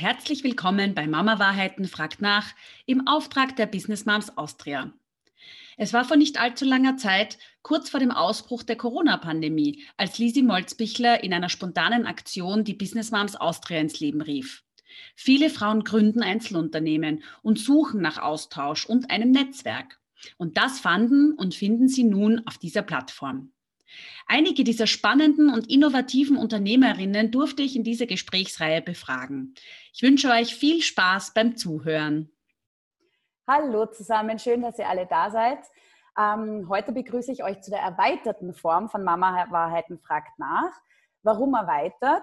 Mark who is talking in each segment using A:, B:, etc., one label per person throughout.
A: herzlich willkommen bei Mama Wahrheiten fragt nach im Auftrag der Business Moms Austria. Es war vor nicht allzu langer Zeit, kurz vor dem Ausbruch der Corona-Pandemie, als Lisi Molzbichler in einer spontanen Aktion die Business Moms Austria ins Leben rief. Viele Frauen gründen Einzelunternehmen und suchen nach Austausch und einem Netzwerk. Und das fanden und finden sie nun auf dieser Plattform. Einige dieser spannenden und innovativen Unternehmerinnen durfte ich in dieser Gesprächsreihe befragen. Ich wünsche euch viel Spaß beim Zuhören.
B: Hallo zusammen, schön, dass ihr alle da seid. Ähm, heute begrüße ich euch zu der erweiterten Form von Mama Wahrheiten fragt nach. Warum erweitert?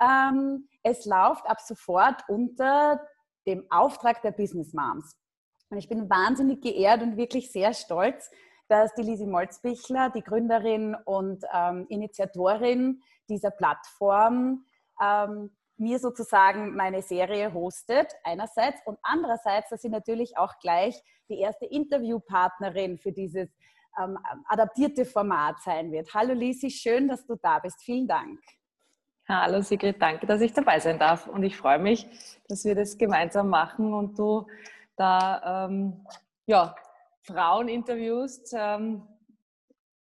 B: Ähm, es läuft ab sofort unter dem Auftrag der Business Moms. Und ich bin wahnsinnig geehrt und wirklich sehr stolz, dass die Lisi Molzbichler, die Gründerin und ähm, Initiatorin dieser Plattform, ähm, mir sozusagen meine Serie hostet, einerseits, und andererseits, dass sie natürlich auch gleich die erste Interviewpartnerin für dieses ähm, adaptierte Format sein wird. Hallo Lisi, schön, dass du da bist. Vielen Dank.
C: Hallo Sigrid, danke, dass ich dabei sein darf. Und ich freue mich, dass wir das gemeinsam machen und du da ähm, ja, Frauen interviewst, ähm,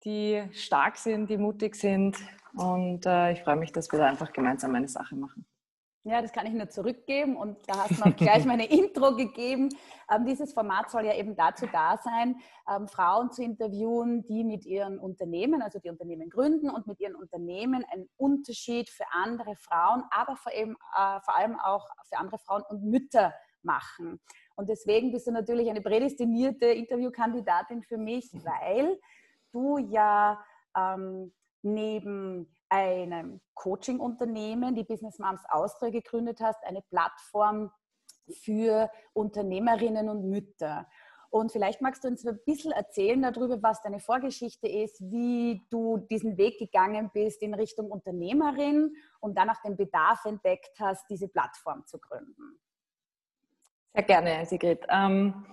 C: die stark sind, die mutig sind. Und äh, ich freue mich, dass wir da einfach gemeinsam eine Sache machen.
B: Ja, das kann ich nur zurückgeben und da hast du auch gleich meine Intro gegeben. Ähm, dieses Format soll ja eben dazu da sein, ähm, Frauen zu interviewen, die mit ihren Unternehmen, also die Unternehmen gründen und mit ihren Unternehmen einen Unterschied für andere Frauen, aber vor, eben, äh, vor allem auch für andere Frauen und Mütter machen. Und deswegen bist du natürlich eine prädestinierte Interviewkandidatin für mich, weil du ja ähm, neben einem Coaching-Unternehmen, die Business Moms Austria gegründet hast, eine Plattform für Unternehmerinnen und Mütter. Und vielleicht magst du uns ein bisschen erzählen darüber, was deine Vorgeschichte ist, wie du diesen Weg gegangen bist in Richtung Unternehmerin und dann auch den Bedarf entdeckt hast, diese Plattform zu gründen.
C: Sehr gerne, Sigrid. Ähm,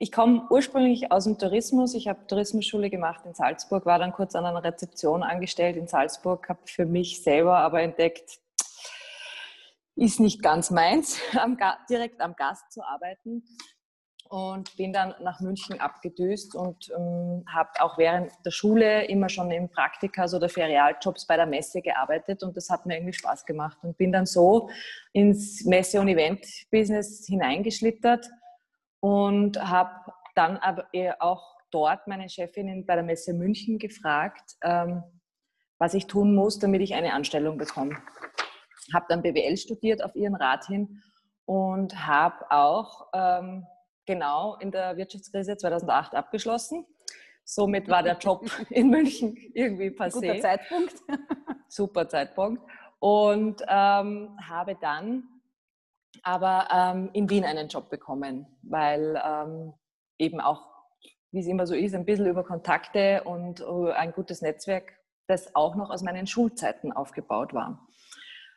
C: ich komme ursprünglich aus dem Tourismus. Ich habe Tourismusschule gemacht in Salzburg, war dann kurz an einer Rezeption angestellt in Salzburg, habe für mich selber aber entdeckt, ist nicht ganz meins, direkt am Gast zu arbeiten und bin dann nach München abgedüst und ähm, habe auch während der Schule immer schon im Praktikas oder Ferialjobs bei der Messe gearbeitet und das hat mir irgendwie Spaß gemacht und bin dann so ins Messe- und Event-Business hineingeschlittert und habe dann aber auch dort meine Chefin bei der Messe München gefragt, ähm, was ich tun muss, damit ich eine Anstellung bekomme. Habe dann BWL studiert auf ihren Rat hin und habe auch ähm, genau in der Wirtschaftskrise 2008 abgeschlossen. Somit war der Job in München irgendwie passé.
B: Guter Zeitpunkt.
C: Super Zeitpunkt. Und ähm, habe dann aber ähm, in Wien einen Job bekommen, weil ähm, eben auch, wie es immer so ist, ein bisschen über Kontakte und uh, ein gutes Netzwerk, das auch noch aus meinen Schulzeiten aufgebaut war.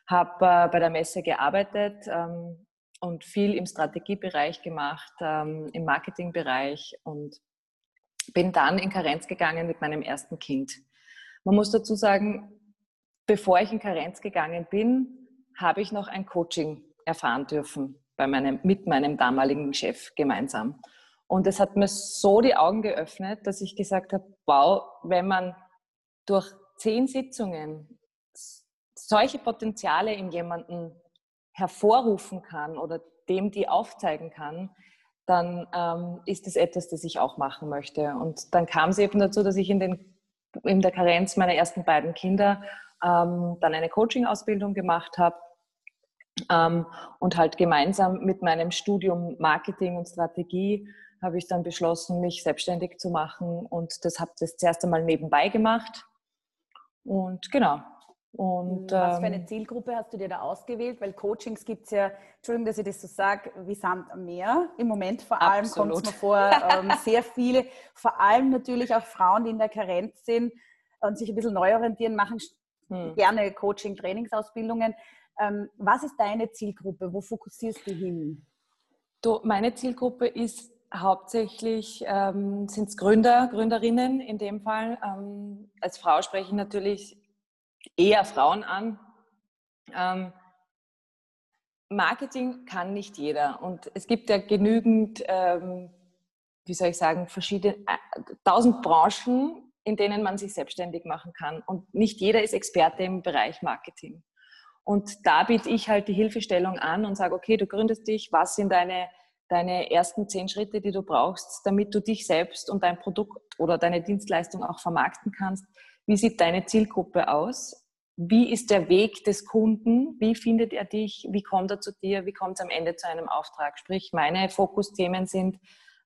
C: Habe äh, bei der Messe gearbeitet, ähm, und viel im Strategiebereich gemacht, ähm, im Marketingbereich und bin dann in Karenz gegangen mit meinem ersten Kind. Man muss dazu sagen, bevor ich in Karenz gegangen bin, habe ich noch ein Coaching erfahren dürfen bei meinem, mit meinem damaligen Chef gemeinsam. Und es hat mir so die Augen geöffnet, dass ich gesagt habe, wow, wenn man durch zehn Sitzungen solche Potenziale in jemanden hervorrufen kann oder dem die aufzeigen kann, dann ähm, ist es etwas, das ich auch machen möchte. Und dann kam es eben dazu, dass ich in, den, in der Karenz meiner ersten beiden Kinder ähm, dann eine Coaching-Ausbildung gemacht habe ähm, und halt gemeinsam mit meinem Studium Marketing und Strategie habe ich dann beschlossen, mich selbstständig zu machen und das habe das zuerst einmal nebenbei gemacht. Und genau,
B: und, Was für eine ähm, Zielgruppe hast du dir da ausgewählt? Weil Coachings gibt es ja, Entschuldigung, dass ich das so sage, wie Sand am Meer. Im Moment vor allem kommt es mir vor, ähm, sehr viele, vor allem natürlich auch Frauen, die in der Karenz sind und sich ein bisschen neu orientieren, machen hm. gerne Coaching, Trainingsausbildungen. Ähm, was ist deine Zielgruppe? Wo fokussierst du hin?
C: Du, meine Zielgruppe ist hauptsächlich ähm, sind es Gründer, Gründerinnen in dem Fall. Ähm, als Frau spreche ich natürlich eher Frauen an, ähm, Marketing kann nicht jeder. Und es gibt ja genügend, ähm, wie soll ich sagen, verschiedene, äh, tausend Branchen, in denen man sich selbstständig machen kann. Und nicht jeder ist Experte im Bereich Marketing. Und da biete ich halt die Hilfestellung an und sage, okay, du gründest dich, was sind deine, deine ersten zehn Schritte, die du brauchst, damit du dich selbst und dein Produkt oder deine Dienstleistung auch vermarkten kannst. Wie sieht deine Zielgruppe aus? wie ist der Weg des Kunden, wie findet er dich, wie kommt er zu dir, wie kommt es am Ende zu einem Auftrag. Sprich, meine Fokusthemen sind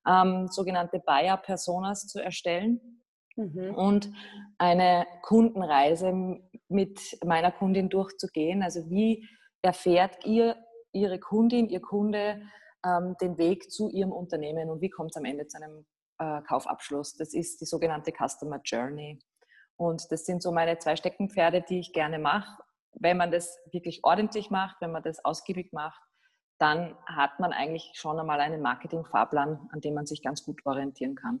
C: ähm, sogenannte Buyer-Personas zu erstellen mhm. und eine Kundenreise mit meiner Kundin durchzugehen. Also wie erfährt ihr, ihre Kundin, ihr Kunde ähm, den Weg zu ihrem Unternehmen und wie kommt es am Ende zu einem äh, Kaufabschluss. Das ist die sogenannte Customer Journey. Und das sind so meine zwei Steckenpferde, die ich gerne mache. Wenn man das wirklich ordentlich macht, wenn man das ausgiebig macht, dann hat man eigentlich schon einmal einen Marketing-Fahrplan, an dem man sich ganz gut orientieren kann.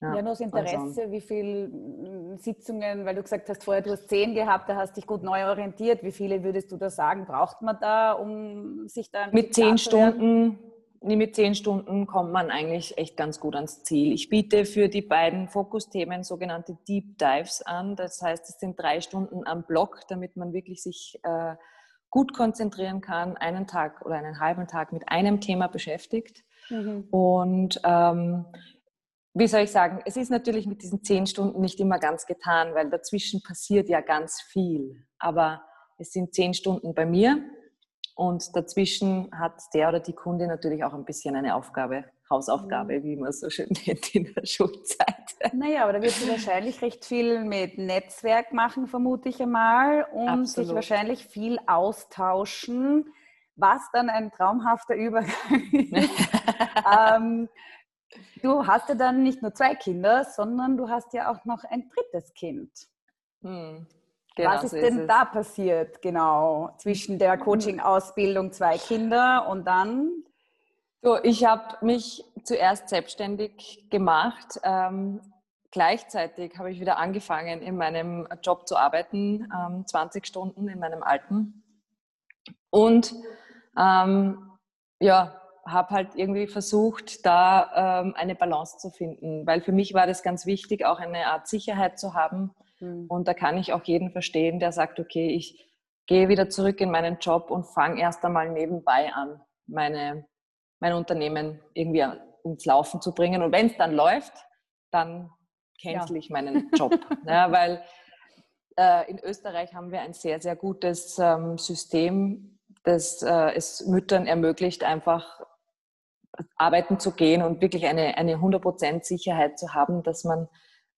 B: Ja, ja nur das Interesse, also, wie viele hm, Sitzungen, weil du gesagt hast, vorher du hast zehn gehabt, da hast dich gut neu orientiert. Wie viele würdest du da sagen, braucht man da, um sich da
C: mit zehn Stunden mit zehn Stunden kommt man eigentlich echt ganz gut ans Ziel. Ich biete für die beiden Fokusthemen sogenannte Deep Dives an. Das heißt, es sind drei Stunden am Block, damit man wirklich sich äh, gut konzentrieren kann, einen Tag oder einen halben Tag mit einem Thema beschäftigt. Mhm. Und ähm, wie soll ich sagen, es ist natürlich mit diesen zehn Stunden nicht immer ganz getan, weil dazwischen passiert ja ganz viel. Aber es sind zehn Stunden bei mir und dazwischen hat der oder die Kunde natürlich auch ein bisschen eine Aufgabe, Hausaufgabe, mhm. wie man so schön nennt in der Schulzeit.
B: Naja, aber da wird sie wahrscheinlich recht viel mit Netzwerk machen, vermute ich einmal, und Absolut. sich wahrscheinlich viel austauschen, was dann ein traumhafter Übergang ist. ähm, du hast ja dann nicht nur zwei Kinder, sondern du hast ja auch noch ein drittes Kind. Hm. Genau, Was ist so denn ist da passiert, genau, zwischen der Coaching-Ausbildung, zwei Kinder und dann?
C: So, ich habe mich zuerst selbstständig gemacht. Ähm, gleichzeitig habe ich wieder angefangen, in meinem Job zu arbeiten, ähm, 20 Stunden in meinem alten. Und ähm, ja, habe halt irgendwie versucht, da ähm, eine Balance zu finden, weil für mich war das ganz wichtig, auch eine Art Sicherheit zu haben Mhm. Und da kann ich auch jeden verstehen, der sagt, okay, ich gehe wieder zurück in meinen Job und fange erst einmal nebenbei an, meine, mein Unternehmen irgendwie ins Laufen zu bringen. Und wenn es dann läuft, dann cancel ja. ich meinen Job. ja, weil äh, in Österreich haben wir ein sehr, sehr gutes ähm, System, das äh, es Müttern ermöglicht, einfach arbeiten zu gehen und wirklich eine, eine 100% Sicherheit zu haben, dass man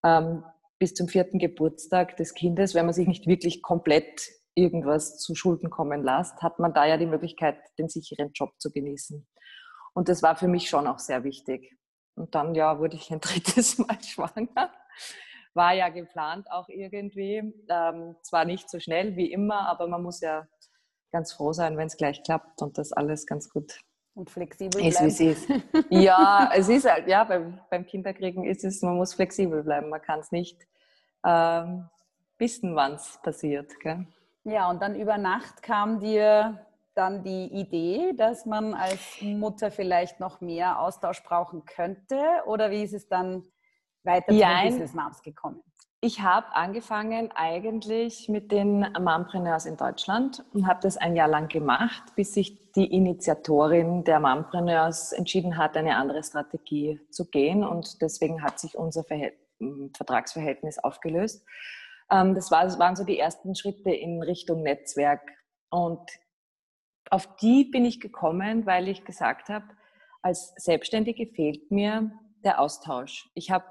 C: ähm, bis zum vierten Geburtstag des Kindes, wenn man sich nicht wirklich komplett irgendwas zu Schulden kommen lässt, hat man da ja die Möglichkeit, den sicheren Job zu genießen. Und das war für mich schon auch sehr wichtig. Und dann ja wurde ich ein drittes Mal schwanger. War ja geplant auch irgendwie. Ähm, zwar nicht so schnell wie immer, aber man muss ja ganz froh sein, wenn es gleich klappt und das alles ganz gut
B: und flexibel ist, bleiben.
C: Ist. ja, es ist halt, ja, beim, beim Kinderkriegen ist es, man muss flexibel bleiben. Man kann es nicht ähm, wissen, wann es passiert. Gell?
B: Ja, und dann über Nacht kam dir dann die Idee, dass man als Mutter vielleicht noch mehr Austausch brauchen könnte? Oder wie ist es dann weiter
C: ja, zum Business Moms gekommen? Ich habe angefangen eigentlich mit den Mompreneurs in Deutschland und habe das ein Jahr lang gemacht, bis sich die Initiatorin der Mompreneurs entschieden hat, eine andere Strategie zu gehen. Und deswegen hat sich unser Verhältnis Vertragsverhältnis aufgelöst. Ähm, das, war, das waren so die ersten Schritte in Richtung Netzwerk. Und auf die bin ich gekommen, weil ich gesagt habe, als Selbstständige fehlt mir der Austausch. Ich habe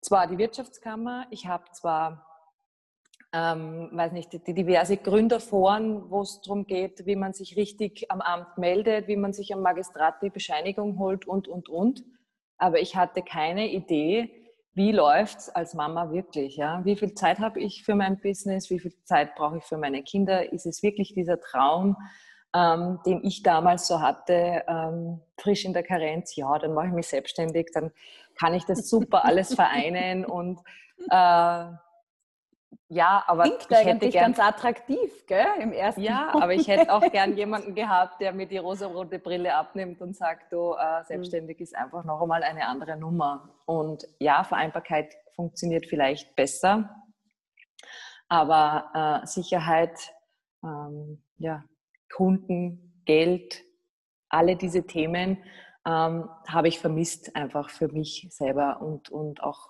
C: zwar die Wirtschaftskammer, ich habe zwar, ähm, weiß nicht, die diverse Gründerforen, wo es darum geht, wie man sich richtig am Amt meldet, wie man sich am Magistrat die Bescheinigung holt und, und, und. Aber ich hatte keine Idee, wie läuft es als Mama wirklich? Ja? Wie viel Zeit habe ich für mein Business? Wie viel Zeit brauche ich für meine Kinder? Ist es wirklich dieser Traum, ähm, den ich damals so hatte, ähm, frisch in der Karenz? Ja, dann mache ich mich selbstständig, dann kann ich das super alles vereinen und äh, ja, aber
B: Klingt ich hätte gern, ganz attraktiv, gell, im ersten
C: Ja, aber ich hätte auch gern jemanden gehabt, der mir die rosa-rote Brille abnimmt und sagt, du, äh, mhm. selbstständig ist einfach noch einmal eine andere Nummer. Und ja, Vereinbarkeit funktioniert vielleicht besser, aber äh, Sicherheit, ähm, ja, Kunden, Geld, alle diese Themen ähm, habe ich vermisst einfach für mich selber und, und auch,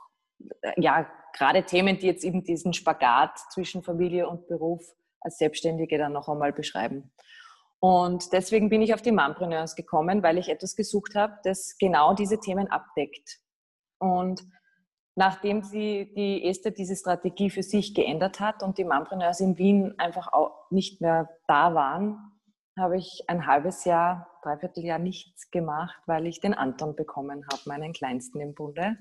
C: äh, ja, gerade Themen, die jetzt eben diesen Spagat zwischen Familie und Beruf als Selbstständige dann noch einmal beschreiben. Und deswegen bin ich auf die Mompreneurs gekommen, weil ich etwas gesucht habe, das genau diese Themen abdeckt. Und nachdem sie die Esther diese Strategie für sich geändert hat und die Mompreneurs in Wien einfach auch nicht mehr da waren, habe ich ein halbes Jahr, dreiviertel Jahr nichts gemacht, weil ich den Anton bekommen habe, meinen kleinsten im Bunde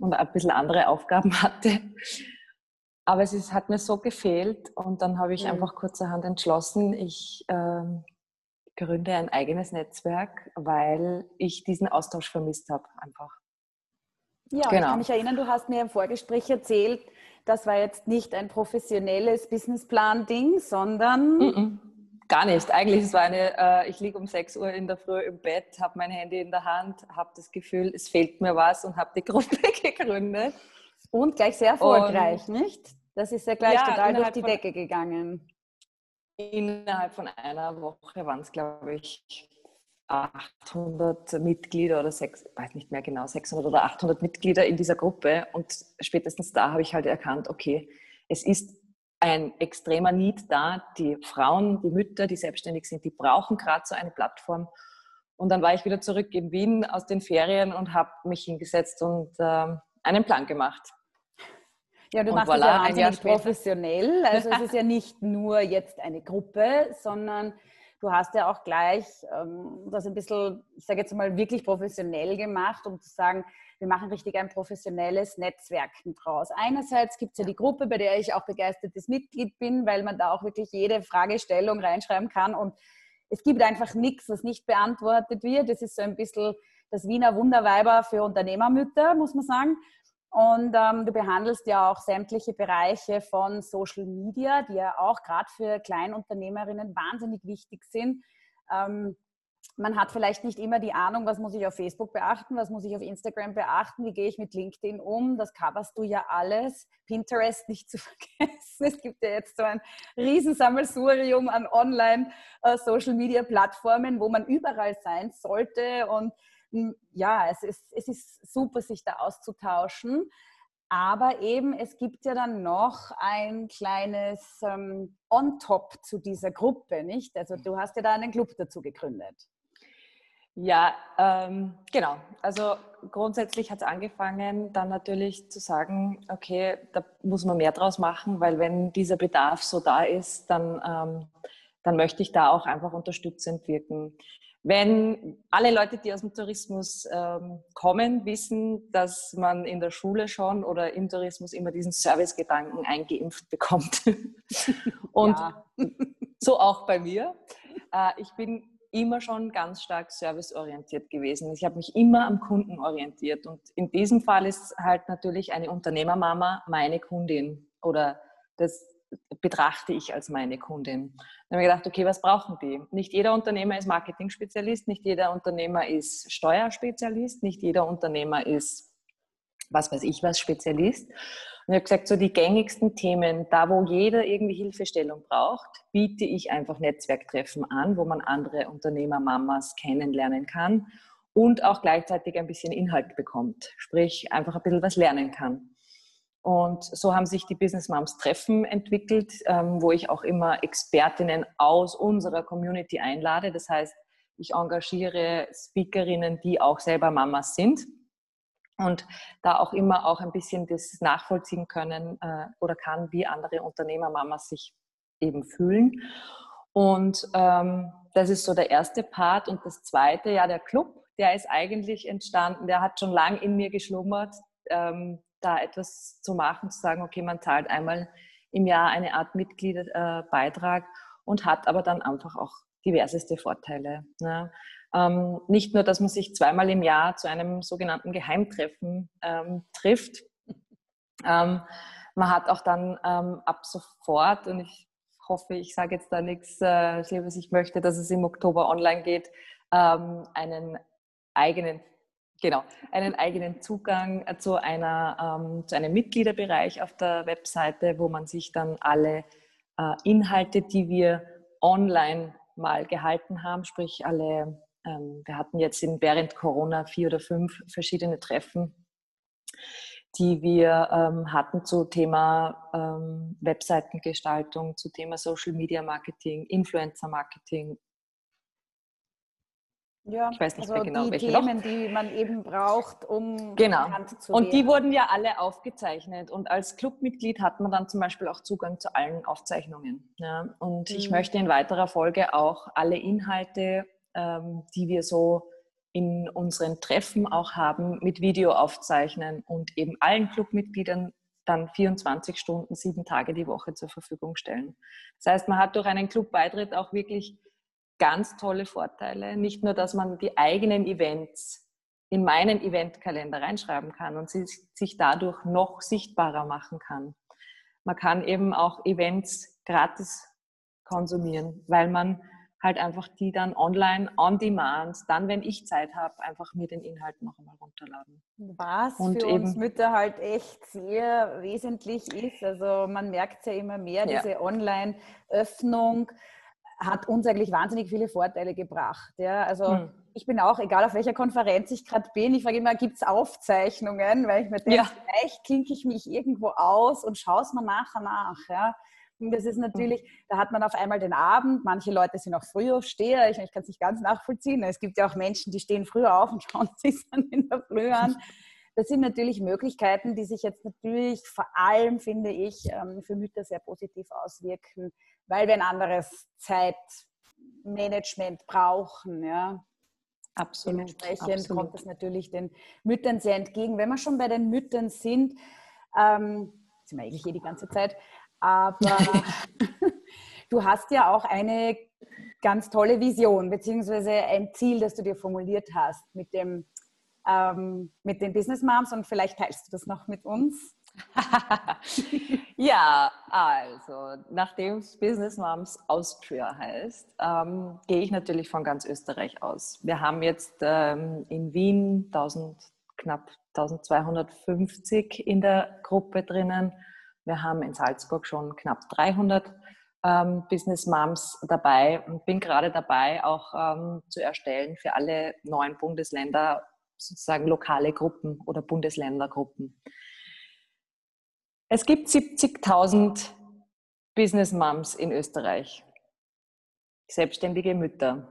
C: und ein bisschen andere Aufgaben hatte. Aber es ist, hat mir so gefehlt und dann habe ich mhm. einfach kurzerhand entschlossen, ich äh, gründe ein eigenes Netzwerk, weil ich diesen Austausch vermisst habe einfach.
B: Ja, genau. ich kann mich erinnern, du hast mir im Vorgespräch erzählt, das war jetzt nicht ein professionelles Businessplan-Ding, sondern mm
C: -mm. Gar nicht. Eigentlich es war eine, äh, ich liege um 6 Uhr in der Früh im Bett, habe mein Handy in der Hand, habe das Gefühl, es fehlt mir was und habe die Gruppe gegründet.
B: Und gleich sehr erfolgreich, und, nicht? Das ist ja gleich ja, total durch die Decke gegangen.
C: Innerhalb von einer Woche waren es, glaube ich, 800 Mitglieder oder sechs, weiß nicht mehr genau, 600 oder 800 Mitglieder in dieser Gruppe. Und spätestens da habe ich halt erkannt, okay, es ist ein extremer Need da. Die Frauen, die Mütter, die selbstständig sind, die brauchen gerade so eine Plattform. Und dann war ich wieder zurück in Wien aus den Ferien und habe mich hingesetzt und äh, einen Plan gemacht.
B: Ja, du und machst voilà, das ja wahnsinnig professionell. Also es ist ja nicht nur jetzt eine Gruppe, sondern du hast ja auch gleich ähm, das ein bisschen, ich sage jetzt mal, wirklich professionell gemacht, um zu sagen, wir machen richtig ein professionelles Netzwerken draus. Einerseits gibt es ja die Gruppe, bei der ich auch begeistertes Mitglied bin, weil man da auch wirklich jede Fragestellung reinschreiben kann und es gibt einfach nichts, was nicht beantwortet wird. Das ist so ein bisschen das Wiener Wunderweiber für Unternehmermütter, muss man sagen. Und ähm, du behandelst ja auch sämtliche Bereiche von Social Media, die ja auch gerade für Kleinunternehmerinnen wahnsinnig wichtig sind. Ähm, man hat vielleicht nicht immer die Ahnung, was muss ich auf Facebook beachten, was muss ich auf Instagram beachten, wie gehe ich mit LinkedIn um, das coverst du ja alles. Pinterest nicht zu vergessen. Es gibt ja jetzt so ein Riesensammelsurium an Online-Social-Media-Plattformen, äh, wo man überall sein sollte. Und ja, es ist, es ist super, sich da auszutauschen. Aber eben, es gibt ja dann noch ein kleines ähm, On-Top zu dieser Gruppe, nicht? Also du hast ja da einen Club dazu gegründet.
C: Ja, ähm, genau. Also grundsätzlich hat es angefangen, dann natürlich zu sagen, okay, da muss man mehr draus machen, weil wenn dieser Bedarf so da ist, dann, ähm, dann möchte ich da auch einfach unterstützend wirken. Wenn alle Leute, die aus dem Tourismus ähm, kommen, wissen, dass man in der Schule schon oder im Tourismus immer diesen Servicegedanken eingeimpft bekommt. Und so auch bei mir. Äh, ich bin immer schon ganz stark serviceorientiert gewesen. Ich habe mich immer am Kunden orientiert. Und in diesem Fall ist halt natürlich eine Unternehmermama meine Kundin oder das betrachte ich als meine Kundin. Dann habe ich gedacht, okay, was brauchen die? Nicht jeder Unternehmer ist Marketing-Spezialist, nicht jeder Unternehmer ist Steuerspezialist, nicht jeder Unternehmer ist, was weiß ich was, Spezialist. Und ich habe gesagt, so die gängigsten Themen, da wo jeder irgendwie Hilfestellung braucht, biete ich einfach Netzwerktreffen an, wo man andere Unternehmermamas kennenlernen kann und auch gleichzeitig ein bisschen Inhalt bekommt, sprich einfach ein bisschen was lernen kann. Und so haben sich die Business Moms Treffen entwickelt, ähm, wo ich auch immer Expertinnen aus unserer Community einlade. Das heißt, ich engagiere Speakerinnen, die auch selber Mamas sind und da auch immer auch ein bisschen das nachvollziehen können äh, oder kann, wie andere Unternehmermamas sich eben fühlen. Und ähm, das ist so der erste Part. Und das zweite, ja, der Club, der ist eigentlich entstanden, der hat schon lang in mir geschlummert, ähm, da etwas zu machen, zu sagen, okay, man zahlt einmal im Jahr eine Art Mitgliederbeitrag äh, und hat aber dann einfach auch diverseste Vorteile. Ne? Ähm, nicht nur, dass man sich zweimal im Jahr zu einem sogenannten Geheimtreffen ähm, trifft, ähm, man hat auch dann ähm, ab sofort, und ich hoffe, ich sage jetzt da nichts äh, Schlimmes, ich möchte, dass es im Oktober online geht, ähm, einen eigenen genau, einen eigenen Zugang zu, einer, ähm, zu einem Mitgliederbereich auf der Webseite, wo man sich dann alle äh, Inhalte, die wir online mal gehalten haben, sprich alle, ähm, wir hatten jetzt in, während Corona vier oder fünf verschiedene Treffen, die wir ähm, hatten zu Thema ähm, Webseitengestaltung, zu Thema Social Media Marketing, Influencer Marketing
B: ja, ich weiß nicht also mehr genau, die welche Themen, noch. die man eben braucht, um
C: genau. zu Und die wurden ja alle aufgezeichnet. Und als Clubmitglied hat man dann zum Beispiel auch Zugang zu allen Aufzeichnungen. Ja? Und mhm. ich möchte in weiterer Folge auch alle Inhalte, ähm, die wir so in unseren Treffen auch haben, mit Video aufzeichnen und eben allen Clubmitgliedern dann 24 Stunden, sieben Tage die Woche zur Verfügung stellen. Das heißt, man hat durch einen Clubbeitritt auch wirklich ganz tolle Vorteile. Nicht nur, dass man die eigenen Events in meinen Eventkalender reinschreiben kann und sich dadurch noch sichtbarer machen kann. Man kann eben auch Events gratis konsumieren, weil man halt einfach die dann online, on demand, dann, wenn ich Zeit habe, einfach mir den Inhalt noch einmal runterladen.
B: Was und für eben, uns Mütter halt echt sehr wesentlich ist. Also man merkt ja immer mehr, ja. diese Online-Öffnung hat uns eigentlich wahnsinnig viele Vorteile gebracht. Ja? Also hm. ich bin auch, egal auf welcher Konferenz ich gerade bin, ich frage immer, gibt es Aufzeichnungen? Weil ich mir denke, ja. vielleicht klinke ich mich irgendwo aus und schaue es mir nachher nach. Ja? Und das ist natürlich, da hat man auf einmal den Abend, manche Leute sind auch Frühaufsteher, ich, ich kann es nicht ganz nachvollziehen. Es gibt ja auch Menschen, die stehen früher auf und schauen sich dann in der Früh an. Das sind natürlich Möglichkeiten, die sich jetzt natürlich vor allem, finde ich, ähm, für Mütter sehr positiv auswirken, weil wir ein anderes Zeitmanagement brauchen. Ja.
C: Absolut.
B: Dementsprechend absolut. kommt es natürlich den Müttern sehr entgegen. Wenn wir schon bei den Müttern sind, ähm, sind wir eigentlich eh die ganze Zeit, aber du hast ja auch eine ganz tolle Vision, beziehungsweise ein Ziel, das du dir formuliert hast mit dem ähm, mit den Business Moms und vielleicht teilst du das noch mit uns.
C: ja, also nachdem es Business Moms Austria heißt, ähm, gehe ich natürlich von ganz Österreich aus. Wir haben jetzt ähm, in Wien 1000, knapp 1250 in der Gruppe drinnen. Wir haben in Salzburg schon knapp 300 ähm, Business Moms dabei und bin gerade dabei, auch ähm, zu erstellen für alle neuen Bundesländer sozusagen lokale Gruppen oder Bundesländergruppen. Es gibt 70.000 Business Moms in Österreich, selbstständige Mütter.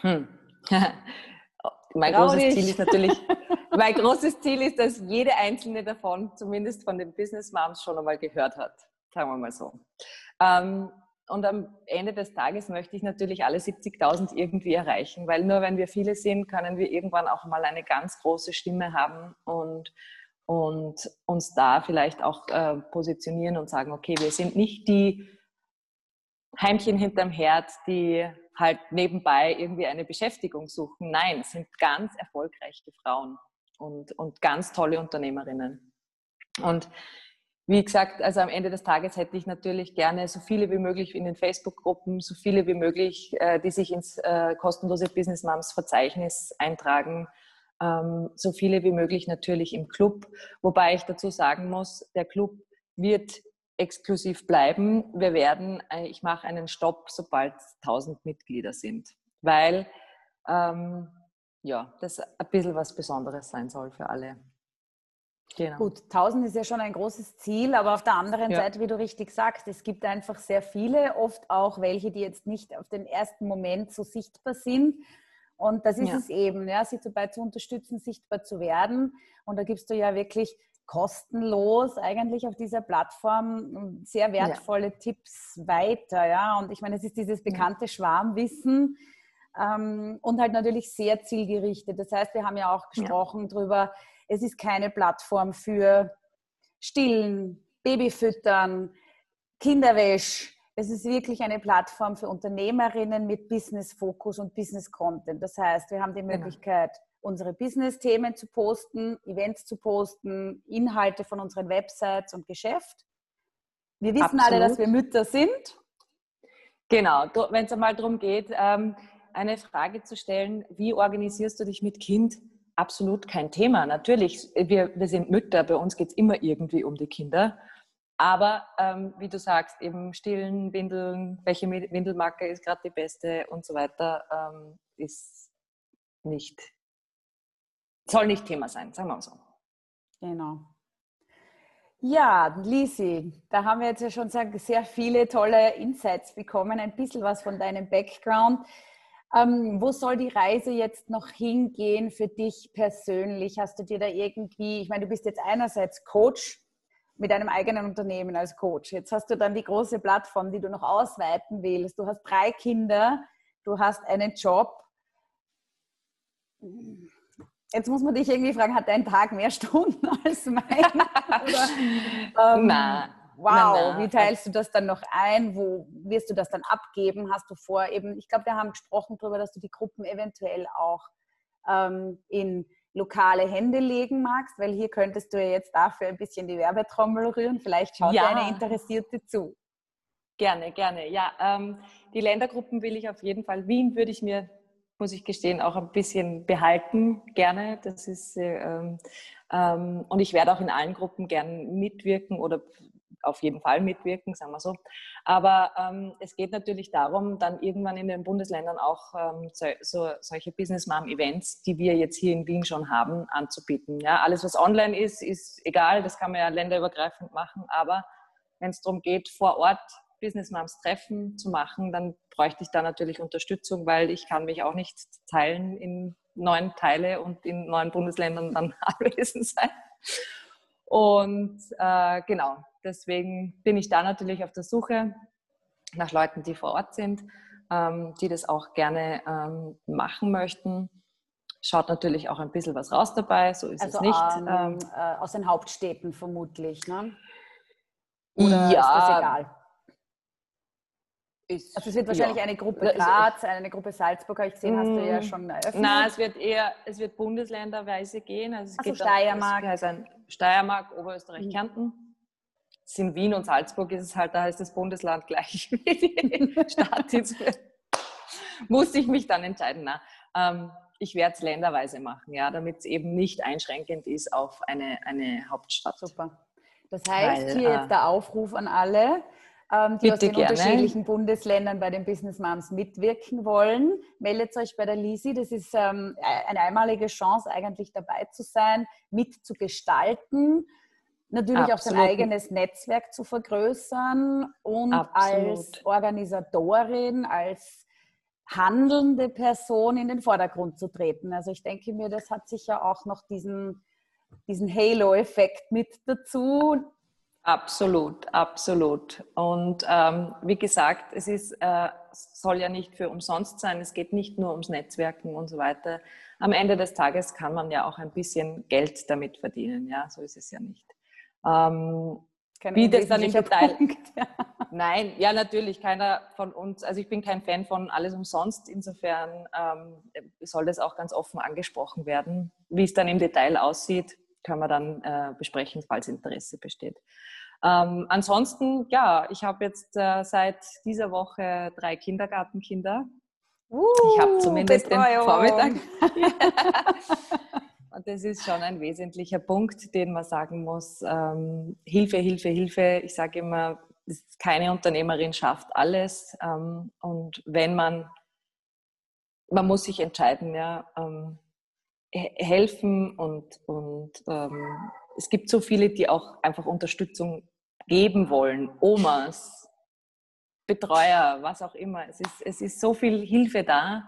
C: Hm. mein großes Ziel ist natürlich, mein großes Ziel ist, dass jede einzelne davon zumindest von den Business Moms schon einmal gehört hat, sagen wir mal so. Ähm, und am Ende des Tages möchte ich natürlich alle 70.000 irgendwie erreichen, weil nur wenn wir viele sind, können wir irgendwann auch mal eine ganz große Stimme haben und, und uns da vielleicht auch äh, positionieren und sagen, okay, wir sind nicht die Heimchen hinterm Herd, die halt nebenbei irgendwie eine Beschäftigung suchen. Nein, es sind ganz erfolgreiche Frauen und, und ganz tolle Unternehmerinnen. Und wie gesagt, also am Ende des Tages hätte ich natürlich gerne so viele wie möglich in den Facebook-Gruppen, so viele wie möglich, äh, die sich ins äh, kostenlose Business Moms Verzeichnis eintragen, ähm, so viele wie möglich natürlich im Club. Wobei ich dazu sagen muss, der Club wird exklusiv bleiben. Wir werden, äh, ich mache einen Stopp, sobald 1000 Mitglieder sind, weil ähm, ja, das ein bisschen was Besonderes sein soll für alle.
B: Genau. Gut, 1000 ist ja schon ein großes Ziel, aber auf der anderen ja. Seite, wie du richtig sagst, es gibt einfach sehr viele, oft auch welche, die jetzt nicht auf den ersten Moment so sichtbar sind. Und das ist ja. es eben, ja, sie dabei zu unterstützen, sichtbar zu werden. Und da gibst du ja wirklich kostenlos eigentlich auf dieser Plattform sehr wertvolle ja. Tipps weiter. Ja? Und ich meine, es ist dieses bekannte Schwarmwissen ähm, und halt natürlich sehr zielgerichtet. Das heißt, wir haben ja auch gesprochen ja. darüber, es ist keine Plattform für Stillen, Babyfüttern, Kinderwäsch. Es ist wirklich eine Plattform für Unternehmerinnen mit Business-Fokus und Business-Content. Das heißt, wir haben die genau. Möglichkeit, unsere Business-Themen zu posten, Events zu posten, Inhalte von unseren Websites und Geschäft. Wir wissen Absolut. alle, dass wir Mütter sind.
C: Genau, wenn es einmal darum geht, ähm, eine Frage zu stellen, wie organisierst du dich mit Kind? Absolut kein Thema. Natürlich, wir, wir sind Mütter, bei uns geht es immer irgendwie um die Kinder. Aber ähm, wie du sagst, eben stillen, Windeln, welche Windelmarke ist gerade die beste und so weiter, ähm, ist nicht, soll nicht Thema sein, sagen wir mal so.
B: Genau. Ja, Lisi, da haben wir jetzt ja schon sehr viele tolle Insights bekommen, ein bisschen was von deinem Background. Ähm, wo soll die Reise jetzt noch hingehen für dich persönlich? Hast du dir da irgendwie, ich meine, du bist jetzt einerseits Coach mit einem eigenen Unternehmen als Coach. Jetzt hast du dann die große Plattform, die du noch ausweiten willst. Du hast drei Kinder, du hast einen Job. Jetzt muss man dich irgendwie fragen, hat dein Tag mehr Stunden als mein? Oder, ähm, na, wow, na, na. wie teilst du das dann noch ein? Wo wirst du das dann abgeben? Hast du vor eben, ich glaube, wir haben gesprochen darüber, dass du die Gruppen eventuell auch ähm, in lokale Hände legen magst, weil hier könntest du ja jetzt dafür ein bisschen die Werbetrommel rühren. Vielleicht schaut ja. eine Interessierte zu.
C: Gerne, gerne. Ja, ähm, die Ländergruppen will ich auf jeden Fall. Wien würde ich mir, muss ich gestehen, auch ein bisschen behalten. Gerne. Das ist äh, ähm, ähm, und ich werde auch in allen Gruppen gern mitwirken oder auf jeden Fall mitwirken, sagen wir so. Aber ähm, es geht natürlich darum, dann irgendwann in den Bundesländern auch ähm, so, so, solche Business Mom Events, die wir jetzt hier in Wien schon haben, anzubieten. Ja, alles, was online ist, ist egal, das kann man ja länderübergreifend machen, aber wenn es darum geht, vor Ort Business Moms Treffen zu machen, dann bräuchte ich da natürlich Unterstützung, weil ich kann mich auch nicht teilen in neun Teile und in neun Bundesländern dann anwesend sein. Und äh, genau, deswegen bin ich da natürlich auf der Suche nach Leuten, die vor Ort sind, ähm, die das auch gerne ähm, machen möchten. Schaut natürlich auch ein bisschen was raus dabei, so ist also, es nicht. Ähm,
B: ähm, äh, aus den Hauptstädten vermutlich, ne? Oder ja, ist das egal? Ist, also es wird wahrscheinlich ja. eine Gruppe Graz, eine Gruppe Salzburg, habe ich gesehen, hast du ja mm. schon eröffnet.
C: Nein, es wird eher, es wird bundesländerweise gehen. Also es
B: also geht Steiermark.
C: Dann, heißt Steiermark, Oberösterreich, mhm. Kärnten. Es in Wien und Salzburg ist es halt, da ist das Bundesland gleich wie die Stadt. Muss ich mich dann entscheiden. Na, ähm, ich werde es länderweise machen, ja, damit es eben nicht einschränkend ist auf eine, eine Hauptstadt.
B: Super. Das heißt, Weil, hier jetzt äh, der Aufruf an alle, ähm, die aus den gerne. unterschiedlichen Bundesländern bei den Business Moms mitwirken wollen. Meldet euch bei der Lisi. Das ist ähm, e-, eine einmalige Chance, eigentlich dabei zu sein, mitzugestalten. Natürlich Absolut. auch sein eigenes Netzwerk zu vergrößern und Absolut. als Organisatorin, als handelnde Person in den Vordergrund zu treten. Also ich denke mir, das hat sicher auch noch diesen, diesen Halo-Effekt mit dazu,
C: Absolut, absolut. Und ähm, wie gesagt, es ist, äh, soll ja nicht für umsonst sein. Es geht nicht nur ums Netzwerken und so weiter. Am Ende des Tages kann man ja auch ein bisschen Geld damit verdienen. Ja, so ist es ja nicht. Ähm, wie das dann im Detail. Nein, ja, natürlich. Keiner von uns, also ich bin kein Fan von alles umsonst. Insofern ähm, soll das auch ganz offen angesprochen werden. Wie es dann im Detail aussieht, können wir dann äh, besprechen, falls Interesse besteht. Ähm, ansonsten, ja, ich habe jetzt äh, seit dieser Woche drei Kindergartenkinder. Uh, ich habe zumindest Betreuung. den Vormittag. Und das ist schon ein wesentlicher Punkt, den man sagen muss. Ähm, Hilfe, Hilfe, Hilfe. Ich sage immer, keine Unternehmerin schafft alles. Ähm, und wenn man, man muss sich entscheiden, ja, ähm, helfen und, und ähm, es gibt so viele, die auch einfach Unterstützung geben wollen. Omas, Betreuer, was auch immer. Es ist, es ist so viel Hilfe da.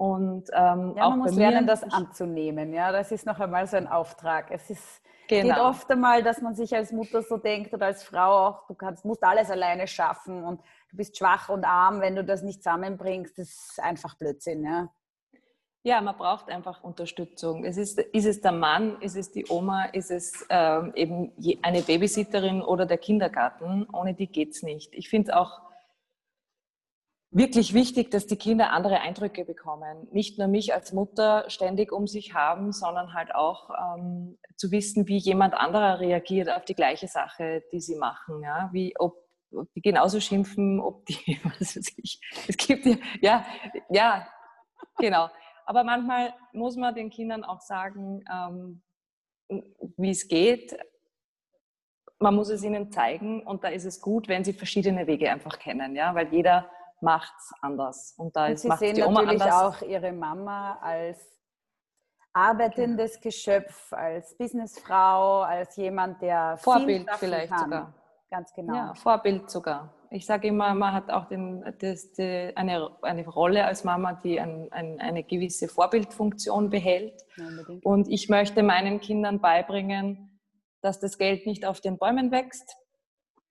C: Und ähm,
B: ja, man muss lernen, das anzunehmen. Ja, das ist noch einmal so ein Auftrag. Es ist genau. geht oft einmal, dass man sich als Mutter so denkt oder als Frau auch, du kannst, musst alles alleine schaffen und du bist schwach und arm, wenn du das nicht zusammenbringst. Das ist einfach Blödsinn. Ja.
C: Ja, man braucht einfach Unterstützung. Es ist, ist es der Mann, ist es die Oma, ist es ähm, eben eine Babysitterin oder der Kindergarten. Ohne die geht es nicht. Ich finde auch, wirklich wichtig, dass die Kinder andere Eindrücke bekommen. Nicht nur mich als Mutter ständig um sich haben, sondern halt auch ähm, zu wissen, wie jemand anderer reagiert auf die gleiche Sache, die sie machen. Ja? Wie, ob, ob die genauso schimpfen, ob die, was weiß ich, es gibt ja, ja, ja, genau. Aber manchmal muss man den Kindern auch sagen, ähm, wie es geht. Man muss es ihnen zeigen und da ist es gut, wenn sie verschiedene Wege einfach kennen, ja, weil jeder macht es anders.
B: Und da und ist, Sie sehen die Oma natürlich anders. auch Ihre Mama als arbeitendes genau. Geschöpf, als Businessfrau, als jemand, der
C: Vorbild vielleicht kann. sogar.
B: Ganz genau.
C: Ja, Vorbild sogar. Ich sage immer, man hat auch den, das, die, eine, eine Rolle als Mama, die ein, ein, eine gewisse Vorbildfunktion behält. Ja, und ich möchte meinen Kindern beibringen, dass das Geld nicht auf den Bäumen wächst.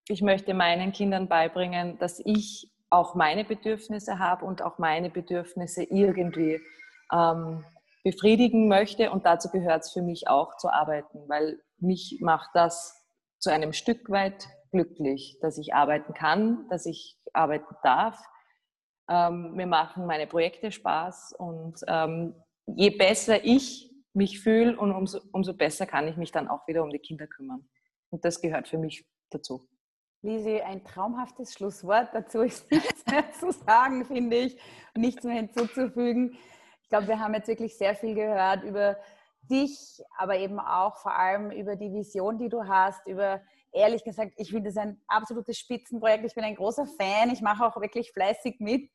C: Ich möchte meinen Kindern beibringen, dass ich auch meine Bedürfnisse habe und auch meine Bedürfnisse irgendwie ähm, befriedigen möchte. Und dazu gehört es für mich auch zu arbeiten, weil mich macht das zu einem Stück weit glücklich, dass ich arbeiten kann, dass ich arbeiten darf. Ähm, mir machen meine Projekte Spaß und ähm, je besser ich mich fühle und umso, umso besser kann ich mich dann auch wieder um die Kinder kümmern. Und das gehört für mich dazu.
B: Lisi, ein traumhaftes Schlusswort. Dazu ist nichts mehr zu sagen, finde ich, und nichts mehr hinzuzufügen. Ich glaube, wir haben jetzt wirklich sehr viel gehört über dich, aber eben auch vor allem über die Vision, die du hast, über ehrlich gesagt, ich finde es ein absolutes Spitzenprojekt. Ich bin ein großer Fan. Ich mache auch wirklich fleißig mit,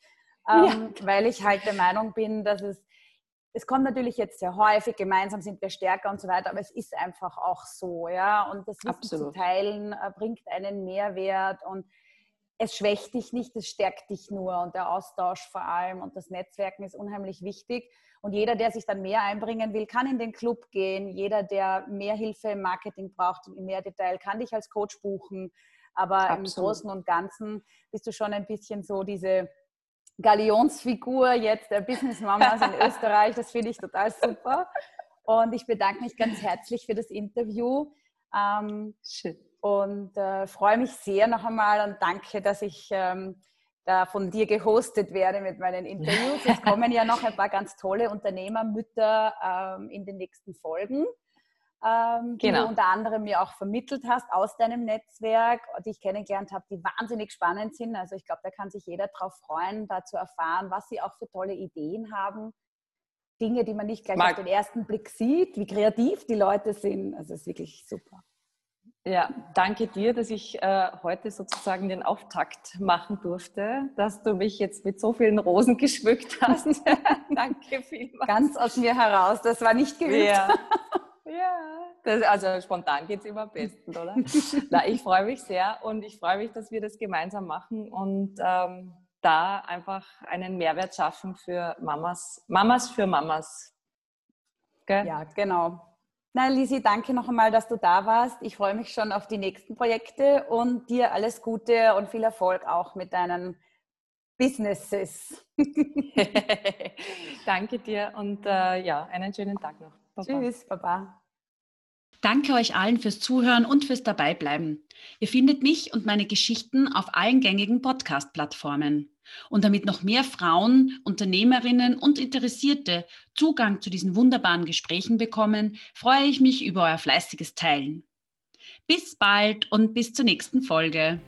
B: ähm, ja. weil ich halt der Meinung bin, dass es es kommt natürlich jetzt sehr häufig, gemeinsam sind wir stärker und so weiter, aber es ist einfach auch so, ja. Und das Wissen Absolut. zu teilen äh, bringt einen Mehrwert und es schwächt dich nicht, es stärkt dich nur und der Austausch vor allem und das Netzwerken ist unheimlich wichtig. Und jeder, der sich dann mehr einbringen will, kann in den Club gehen. Jeder, der mehr Hilfe im Marketing braucht und in mehr Detail, kann dich als Coach buchen. Aber Absolut. im Großen und Ganzen bist du schon ein bisschen so diese Galionsfigur jetzt der Business Mamas in Österreich. Das finde ich total super. Und ich bedanke mich ganz herzlich für das Interview. Ähm, und äh, freue mich sehr noch einmal und danke, dass ich ähm, da von dir gehostet werde mit meinen Interviews. Es kommen ja noch ein paar ganz tolle Unternehmermütter ähm, in den nächsten Folgen ähm, die genau. du unter anderem mir auch vermittelt hast aus deinem Netzwerk, die ich kennengelernt habe, die wahnsinnig spannend sind. Also ich glaube, da kann sich jeder darauf freuen, da zu erfahren, was sie auch für tolle Ideen haben. Dinge, die man nicht gleich Mag auf den ersten Blick sieht, wie kreativ die Leute sind. Also es ist wirklich super.
C: Ja, danke dir, dass ich äh, heute sozusagen den Auftakt machen durfte, dass du mich jetzt mit so vielen Rosen geschmückt hast.
B: danke vielmals. Ganz aus mir heraus, das war nicht geübt. Ja.
C: Ja, das, also spontan geht es immer am besten, oder? Na, ich freue mich sehr und ich freue mich, dass wir das gemeinsam machen und ähm, da einfach einen Mehrwert schaffen für Mamas, Mamas für Mamas.
B: Gell? Ja, genau. Na, Lisi, danke noch einmal, dass du da warst. Ich freue mich schon auf die nächsten Projekte und dir alles Gute und viel Erfolg auch mit deinen Businesses.
C: danke dir und äh, ja, einen schönen Tag noch.
B: Baba. Tschüss, Baba.
A: Danke euch allen fürs Zuhören und fürs Dabeibleiben. Ihr findet mich und meine Geschichten auf allen gängigen Podcast-Plattformen. Und damit noch mehr Frauen, Unternehmerinnen und Interessierte Zugang zu diesen wunderbaren Gesprächen bekommen, freue ich mich über euer fleißiges Teilen. Bis bald und bis zur nächsten Folge.